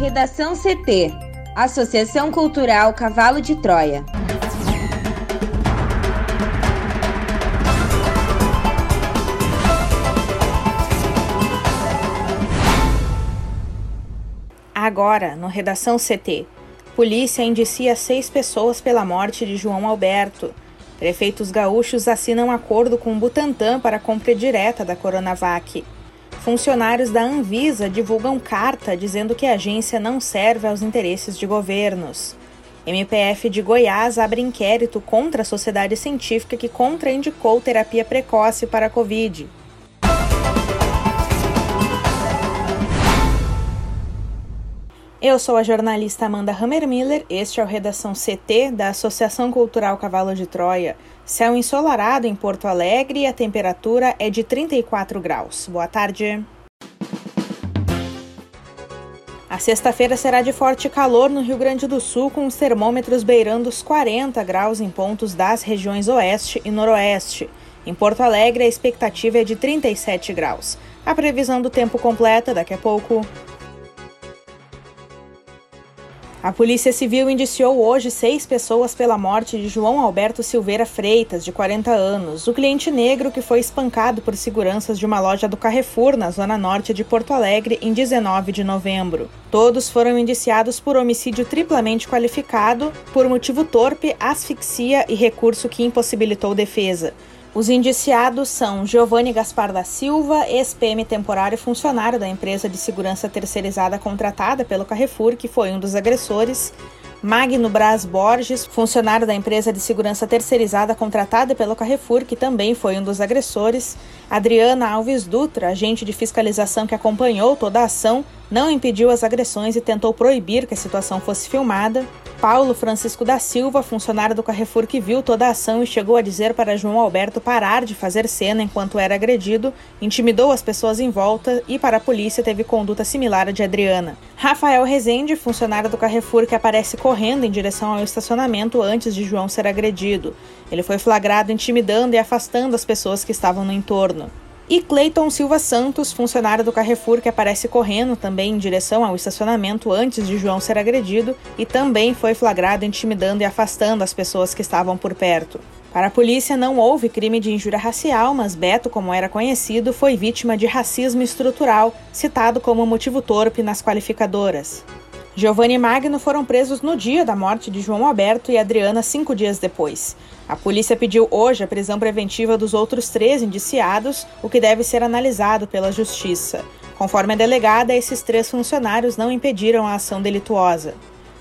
Redação CT Associação Cultural Cavalo de Troia. Agora, no Redação CT. Polícia indicia seis pessoas pela morte de João Alberto. Prefeitos gaúchos assinam acordo com Butantan para compra direta da Coronavac. Funcionários da Anvisa divulgam carta dizendo que a agência não serve aos interesses de governos. MPF de Goiás abre inquérito contra a sociedade científica que contraindicou terapia precoce para a Covid. Eu sou a jornalista Amanda Hammermiller, este é o Redação CT da Associação Cultural Cavalo de Troia. Céu ensolarado em Porto Alegre e a temperatura é de 34 graus. Boa tarde. A sexta-feira será de forte calor no Rio Grande do Sul, com os termômetros beirando os 40 graus em pontos das regiões Oeste e Noroeste. Em Porto Alegre, a expectativa é de 37 graus. A previsão do tempo completa daqui a pouco. A Polícia Civil indiciou hoje seis pessoas pela morte de João Alberto Silveira Freitas, de 40 anos, o cliente negro que foi espancado por seguranças de uma loja do Carrefour, na zona norte de Porto Alegre, em 19 de novembro. Todos foram indiciados por homicídio triplamente qualificado, por motivo torpe, asfixia e recurso que impossibilitou defesa. Os indiciados são Giovanni Gaspar da Silva, ex-PM temporário funcionário da empresa de segurança terceirizada contratada pelo Carrefour, que foi um dos agressores, Magno Braz Borges, funcionário da empresa de segurança terceirizada contratada pelo Carrefour, que também foi um dos agressores, Adriana Alves Dutra, agente de fiscalização que acompanhou toda a ação, não impediu as agressões e tentou proibir que a situação fosse filmada, Paulo Francisco da Silva, funcionário do Carrefour que viu toda a ação e chegou a dizer para João Alberto parar de fazer cena enquanto era agredido, intimidou as pessoas em volta e, para a polícia, teve conduta similar à de Adriana. Rafael Rezende, funcionário do Carrefour que aparece correndo em direção ao estacionamento antes de João ser agredido. Ele foi flagrado intimidando e afastando as pessoas que estavam no entorno. E Cleiton Silva Santos, funcionário do Carrefour, que aparece correndo também em direção ao estacionamento antes de João ser agredido e também foi flagrado intimidando e afastando as pessoas que estavam por perto. Para a polícia, não houve crime de injúria racial, mas Beto, como era conhecido, foi vítima de racismo estrutural, citado como motivo torpe nas qualificadoras. Giovanni e Magno foram presos no dia da morte de João Alberto e Adriana cinco dias depois. A polícia pediu hoje a prisão preventiva dos outros três indiciados, o que deve ser analisado pela Justiça. Conforme a delegada, esses três funcionários não impediram a ação delituosa.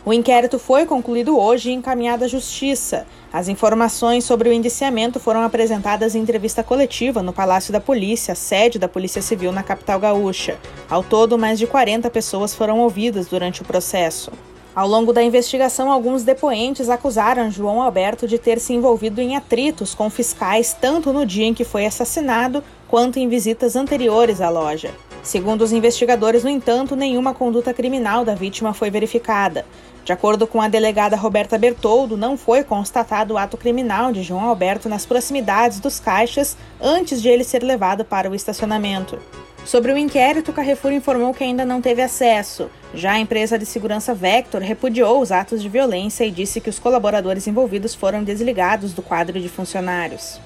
O inquérito foi concluído hoje e encaminhado à Justiça. As informações sobre o indiciamento foram apresentadas em entrevista coletiva no Palácio da Polícia, sede da Polícia Civil na capital gaúcha. Ao todo, mais de 40 pessoas foram ouvidas durante o processo. Ao longo da investigação, alguns depoentes acusaram João Alberto de ter se envolvido em atritos com fiscais tanto no dia em que foi assassinado quanto em visitas anteriores à loja. Segundo os investigadores, no entanto, nenhuma conduta criminal da vítima foi verificada. De acordo com a delegada Roberta Bertoldo, não foi constatado o ato criminal de João Alberto nas proximidades dos caixas antes de ele ser levado para o estacionamento. Sobre o inquérito, Carrefour informou que ainda não teve acesso. Já a empresa de segurança Vector repudiou os atos de violência e disse que os colaboradores envolvidos foram desligados do quadro de funcionários.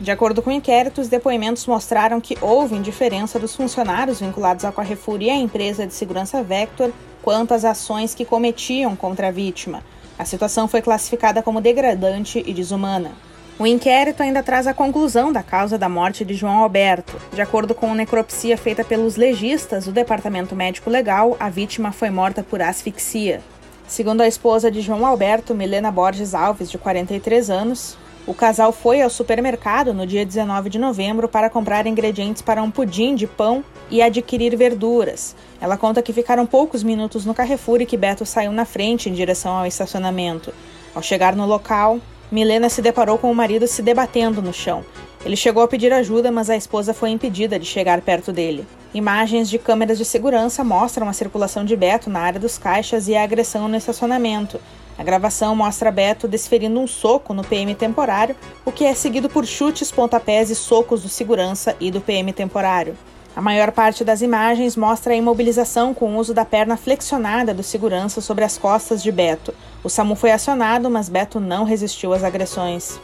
De acordo com o inquérito, os depoimentos mostraram que houve indiferença dos funcionários vinculados ao Carrefour e à empresa de segurança Vector quanto às ações que cometiam contra a vítima. A situação foi classificada como degradante e desumana. O inquérito ainda traz a conclusão da causa da morte de João Alberto. De acordo com a necropsia feita pelos legistas do Departamento Médico Legal, a vítima foi morta por asfixia. Segundo a esposa de João Alberto, Milena Borges Alves, de 43 anos, o casal foi ao supermercado no dia 19 de novembro para comprar ingredientes para um pudim de pão e adquirir verduras. Ela conta que ficaram poucos minutos no Carrefour e que Beto saiu na frente em direção ao estacionamento. Ao chegar no local, Milena se deparou com o marido se debatendo no chão. Ele chegou a pedir ajuda, mas a esposa foi impedida de chegar perto dele. Imagens de câmeras de segurança mostram a circulação de Beto na área dos caixas e a agressão no estacionamento. A gravação mostra Beto desferindo um soco no PM temporário, o que é seguido por chutes, pontapés e socos do segurança e do PM temporário. A maior parte das imagens mostra a imobilização com o uso da perna flexionada do segurança sobre as costas de Beto. O SAMU foi acionado, mas Beto não resistiu às agressões.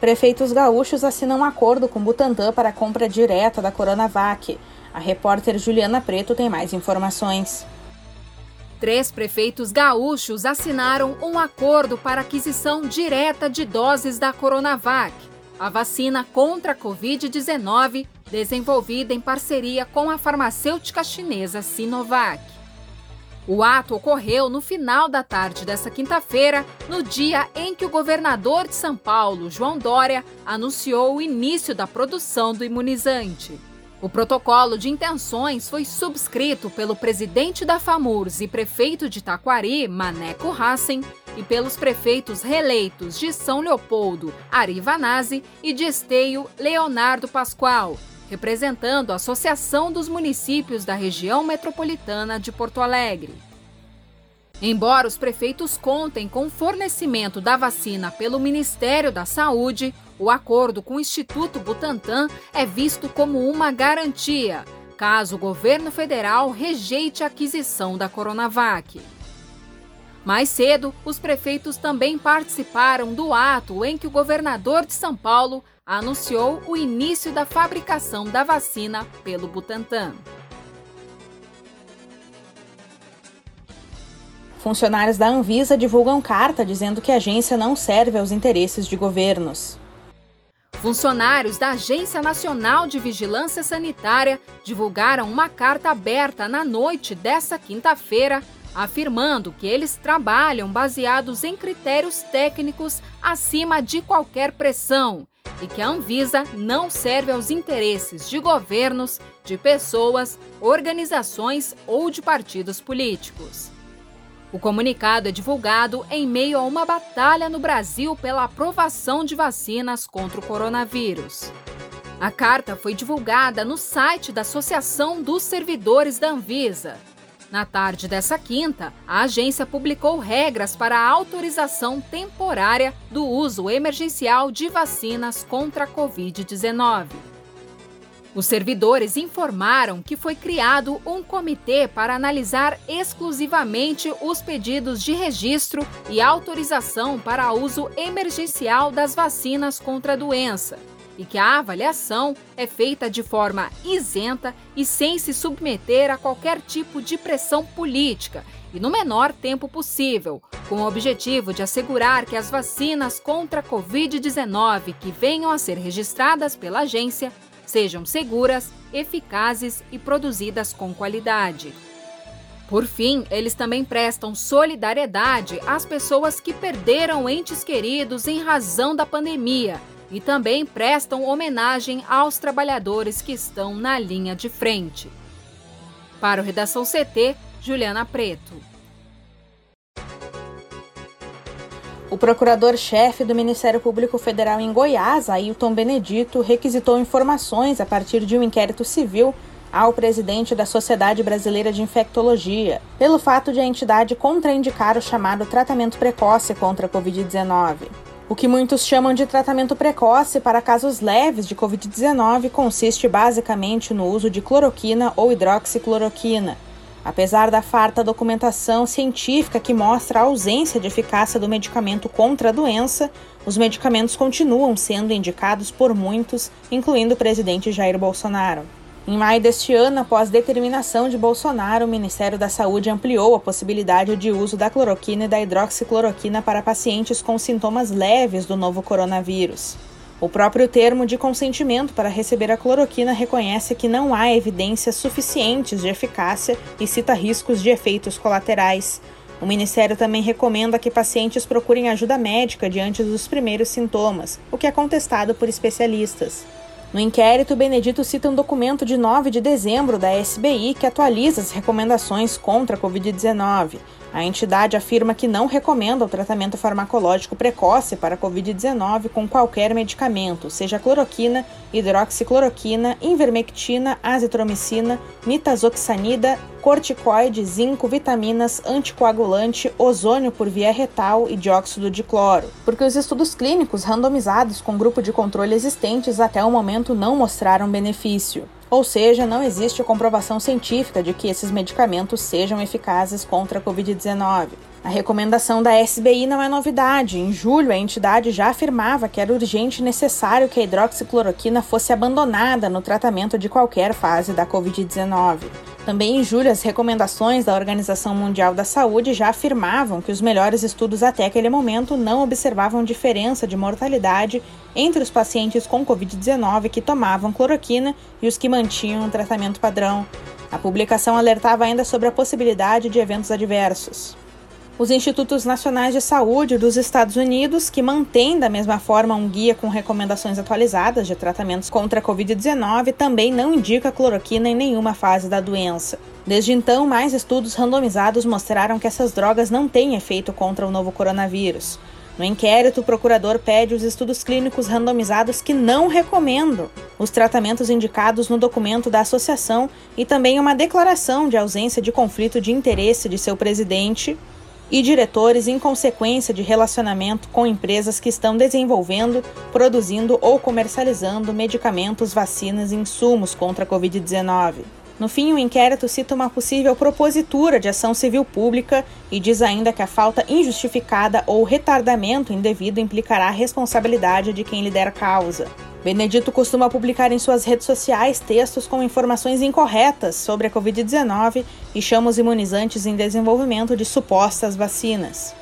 Prefeitos gaúchos assinam um acordo com Butantan para a compra direta da Coronavac. A repórter Juliana Preto tem mais informações. Três prefeitos gaúchos assinaram um acordo para aquisição direta de doses da Coronavac a vacina contra a Covid-19, desenvolvida em parceria com a farmacêutica chinesa Sinovac. O ato ocorreu no final da tarde desta quinta-feira, no dia em que o governador de São Paulo, João Dória, anunciou o início da produção do imunizante. O protocolo de intenções foi subscrito pelo presidente da FAMURS e prefeito de Taquari, Maneco Hassen, e pelos prefeitos reeleitos de São Leopoldo, Ari Vanazzi, e de Esteio, Leonardo Pascoal, representando a Associação dos Municípios da Região Metropolitana de Porto Alegre. Embora os prefeitos contem com o fornecimento da vacina pelo Ministério da Saúde, o acordo com o Instituto Butantan é visto como uma garantia, caso o governo federal rejeite a aquisição da Coronavac. Mais cedo, os prefeitos também participaram do ato em que o governador de São Paulo anunciou o início da fabricação da vacina pelo Butantan. Funcionários da Anvisa divulgam carta dizendo que a agência não serve aos interesses de governos. Funcionários da Agência Nacional de Vigilância Sanitária divulgaram uma carta aberta na noite desta quinta-feira afirmando que eles trabalham baseados em critérios técnicos acima de qualquer pressão e que a Anvisa não serve aos interesses de governos, de pessoas, organizações ou de partidos políticos. O comunicado é divulgado em meio a uma batalha no Brasil pela aprovação de vacinas contra o coronavírus. A carta foi divulgada no site da Associação dos Servidores da Anvisa na tarde dessa quinta, a agência publicou regras para a autorização temporária do uso emergencial de vacinas contra a Covid-19. Os servidores informaram que foi criado um comitê para analisar exclusivamente os pedidos de registro e autorização para uso emergencial das vacinas contra a doença e que a avaliação é feita de forma isenta e sem se submeter a qualquer tipo de pressão política e no menor tempo possível, com o objetivo de assegurar que as vacinas contra a Covid-19 que venham a ser registradas pela agência sejam seguras, eficazes e produzidas com qualidade. Por fim, eles também prestam solidariedade às pessoas que perderam entes queridos em razão da pandemia e também prestam homenagem aos trabalhadores que estão na linha de frente. Para o Redação CT, Juliana Preto. O procurador-chefe do Ministério Público Federal em Goiás, Ailton Benedito, requisitou informações a partir de um inquérito civil ao presidente da Sociedade Brasileira de Infectologia, pelo fato de a entidade contraindicar o chamado tratamento precoce contra a Covid-19. O que muitos chamam de tratamento precoce para casos leves de Covid-19 consiste basicamente no uso de cloroquina ou hidroxicloroquina. Apesar da farta documentação científica que mostra a ausência de eficácia do medicamento contra a doença, os medicamentos continuam sendo indicados por muitos, incluindo o presidente Jair Bolsonaro. Em maio deste ano, após determinação de Bolsonaro, o Ministério da Saúde ampliou a possibilidade de uso da cloroquina e da hidroxicloroquina para pacientes com sintomas leves do novo coronavírus. O próprio termo de consentimento para receber a cloroquina reconhece que não há evidências suficientes de eficácia e cita riscos de efeitos colaterais. O Ministério também recomenda que pacientes procurem ajuda médica diante dos primeiros sintomas, o que é contestado por especialistas. No inquérito, Benedito cita um documento de 9 de dezembro da SBI que atualiza as recomendações contra a Covid-19. A entidade afirma que não recomenda o tratamento farmacológico precoce para a Covid-19 com qualquer medicamento, seja cloroquina, hidroxicloroquina, invermectina, azitromicina, nitazoxanida, corticoide, zinco, vitaminas, anticoagulante, ozônio por via retal e dióxido de cloro. Porque os estudos clínicos randomizados com grupo de controle existentes até o momento não mostraram benefício. Ou seja, não existe comprovação científica de que esses medicamentos sejam eficazes contra a Covid-19. A recomendação da SBI não é novidade. Em julho, a entidade já afirmava que era urgente e necessário que a hidroxicloroquina fosse abandonada no tratamento de qualquer fase da Covid-19. Também em julho, as recomendações da Organização Mundial da Saúde já afirmavam que os melhores estudos até aquele momento não observavam diferença de mortalidade entre os pacientes com Covid-19 que tomavam cloroquina e os que mantinham o tratamento padrão. A publicação alertava ainda sobre a possibilidade de eventos adversos. Os Institutos Nacionais de Saúde dos Estados Unidos, que mantêm da mesma forma um guia com recomendações atualizadas de tratamentos contra a Covid-19, também não indica cloroquina em nenhuma fase da doença. Desde então, mais estudos randomizados mostraram que essas drogas não têm efeito contra o novo coronavírus. No inquérito, o procurador pede os estudos clínicos randomizados que não recomendam os tratamentos indicados no documento da associação e também uma declaração de ausência de conflito de interesse de seu presidente e diretores em consequência de relacionamento com empresas que estão desenvolvendo, produzindo ou comercializando medicamentos, vacinas e insumos contra a Covid-19. No fim, o inquérito cita uma possível propositura de ação civil pública e diz ainda que a falta injustificada ou retardamento indevido implicará a responsabilidade de quem lhe der causa. Benedito costuma publicar em suas redes sociais textos com informações incorretas sobre a Covid-19 e chama os imunizantes em desenvolvimento de supostas vacinas.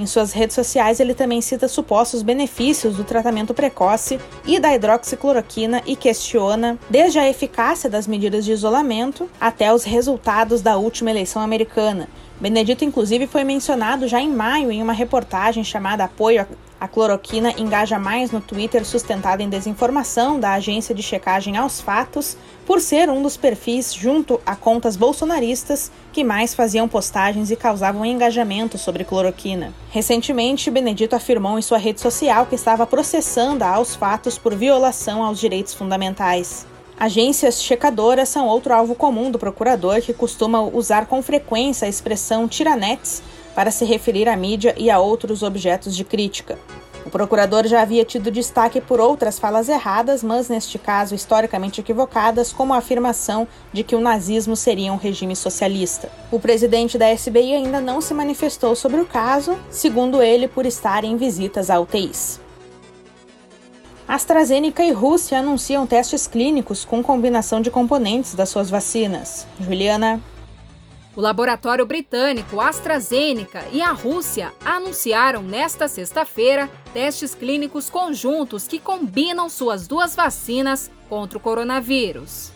Em suas redes sociais, ele também cita supostos benefícios do tratamento precoce e da hidroxicloroquina e questiona desde a eficácia das medidas de isolamento até os resultados da última eleição americana. Benedito, inclusive, foi mencionado já em maio em uma reportagem chamada Apoio a cloroquina engaja mais no Twitter sustentado em desinformação da agência de checagem aos fatos, por ser um dos perfis junto a contas bolsonaristas que mais faziam postagens e causavam engajamento sobre cloroquina. Recentemente, Benedito afirmou em sua rede social que estava processando a aos fatos por violação aos direitos fundamentais. Agências checadoras são outro alvo comum do procurador, que costuma usar com frequência a expressão tiranetes para se referir à mídia e a outros objetos de crítica. O procurador já havia tido destaque por outras falas erradas, mas neste caso historicamente equivocadas, como a afirmação de que o nazismo seria um regime socialista. O presidente da SBI ainda não se manifestou sobre o caso, segundo ele, por estar em visitas a UTIs. AstraZeneca e Rússia anunciam testes clínicos com combinação de componentes das suas vacinas. Juliana. O laboratório britânico AstraZeneca e a Rússia anunciaram nesta sexta-feira testes clínicos conjuntos que combinam suas duas vacinas contra o coronavírus.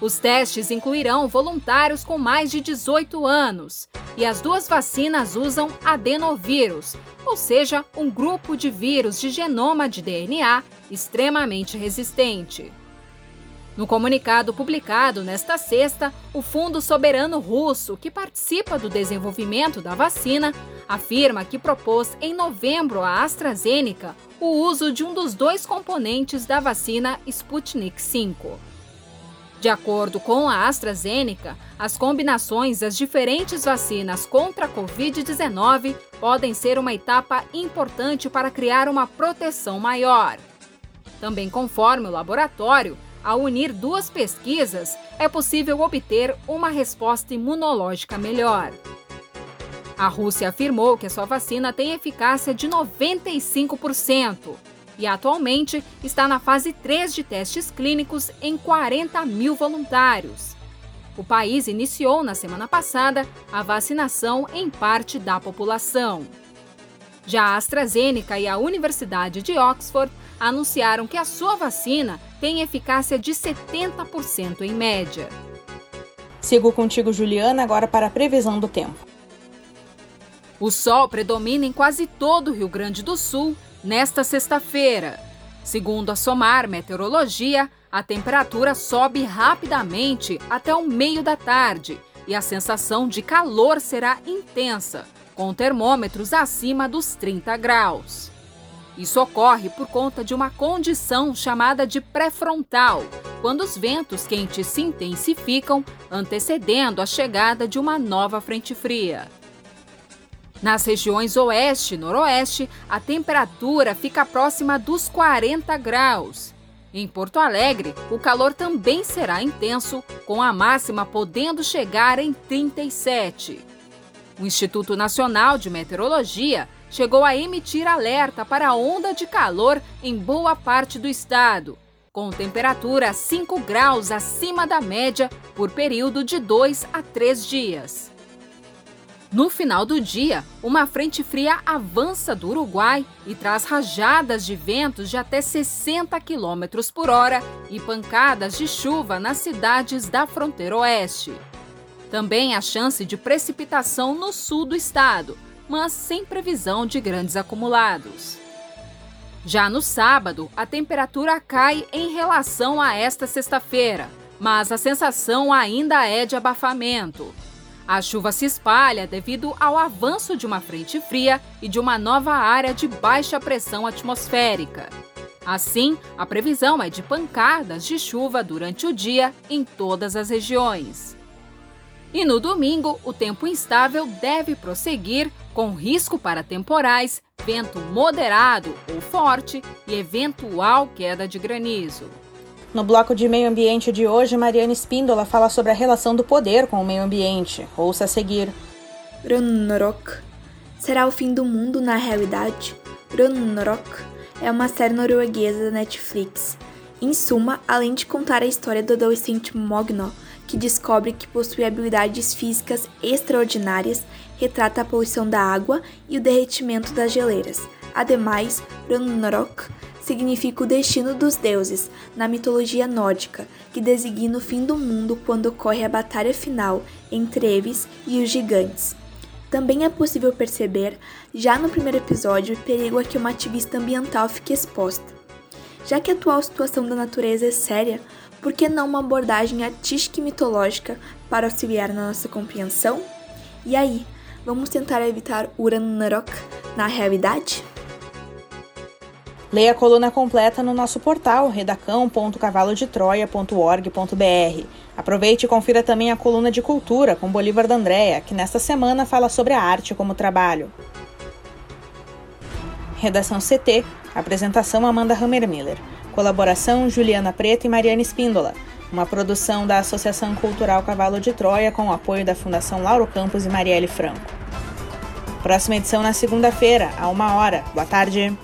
Os testes incluirão voluntários com mais de 18 anos e as duas vacinas usam adenovírus, ou seja, um grupo de vírus de genoma de DNA extremamente resistente. No comunicado publicado nesta sexta, o Fundo Soberano Russo, que participa do desenvolvimento da vacina, afirma que propôs em novembro à AstraZeneca o uso de um dos dois componentes da vacina Sputnik V. De acordo com a AstraZeneca, as combinações das diferentes vacinas contra a Covid-19 podem ser uma etapa importante para criar uma proteção maior. Também conforme o laboratório, ao unir duas pesquisas, é possível obter uma resposta imunológica melhor. A Rússia afirmou que a sua vacina tem eficácia de 95% e atualmente está na fase 3 de testes clínicos em 40 mil voluntários. O país iniciou na semana passada a vacinação em parte da população. Já a AstraZeneca e a Universidade de Oxford anunciaram que a sua vacina tem eficácia de 70% em média. Sigo contigo, Juliana, agora para a previsão do tempo. O sol predomina em quase todo o Rio Grande do Sul nesta sexta-feira. Segundo a SOMAR Meteorologia, a temperatura sobe rapidamente até o meio da tarde, e a sensação de calor será intensa, com termômetros acima dos 30 graus. Isso ocorre por conta de uma condição chamada de pré-frontal, quando os ventos quentes se intensificam, antecedendo a chegada de uma nova frente fria. Nas regiões oeste e noroeste, a temperatura fica próxima dos 40 graus. Em Porto Alegre, o calor também será intenso, com a máxima podendo chegar em 37. O Instituto Nacional de Meteorologia chegou a emitir alerta para onda de calor em boa parte do estado, com temperatura 5 graus acima da média por período de 2 a 3 dias. No final do dia, uma frente fria avança do Uruguai e traz rajadas de ventos de até 60 km por hora e pancadas de chuva nas cidades da fronteira oeste. Também há chance de precipitação no sul do estado, mas sem previsão de grandes acumulados. Já no sábado, a temperatura cai em relação a esta sexta-feira, mas a sensação ainda é de abafamento. A chuva se espalha devido ao avanço de uma frente fria e de uma nova área de baixa pressão atmosférica. Assim, a previsão é de pancadas de chuva durante o dia em todas as regiões. E no domingo, o tempo instável deve prosseguir com risco para temporais, vento moderado ou forte e eventual queda de granizo. No bloco de meio ambiente de hoje, Mariana Espíndola fala sobre a relação do poder com o meio ambiente. Ouça a seguir. Ragnarok. Será o fim do mundo na realidade? Ragnarok é uma série norueguesa da Netflix. Em suma, além de contar a história do adolescente Mogno, que descobre que possui habilidades físicas extraordinárias, retrata a poluição da água e o derretimento das geleiras. Ademais, Ragnarok significa o destino dos deuses na mitologia nórdica, que designa o fim do mundo quando ocorre a batalha final entre eles e os gigantes. Também é possível perceber, já no primeiro episódio, o perigo a que uma ativista ambiental fique exposta. Já que a atual situação da natureza é séria, por que não uma abordagem artística e mitológica para auxiliar na nossa compreensão? E aí, vamos tentar evitar o Ragnarok na realidade? Leia a coluna completa no nosso portal redacão.cavalodetroia.org.br. Aproveite e confira também a coluna de cultura com Bolívar D'Andrea, que nesta semana fala sobre a arte como trabalho. Redação CT, apresentação Amanda Hammermiller. Colaboração Juliana Preto e Mariana Espíndola. Uma produção da Associação Cultural Cavalo de Troia com o apoio da Fundação Lauro Campos e Marielle Franco. Próxima edição na segunda-feira, a uma hora. Boa tarde.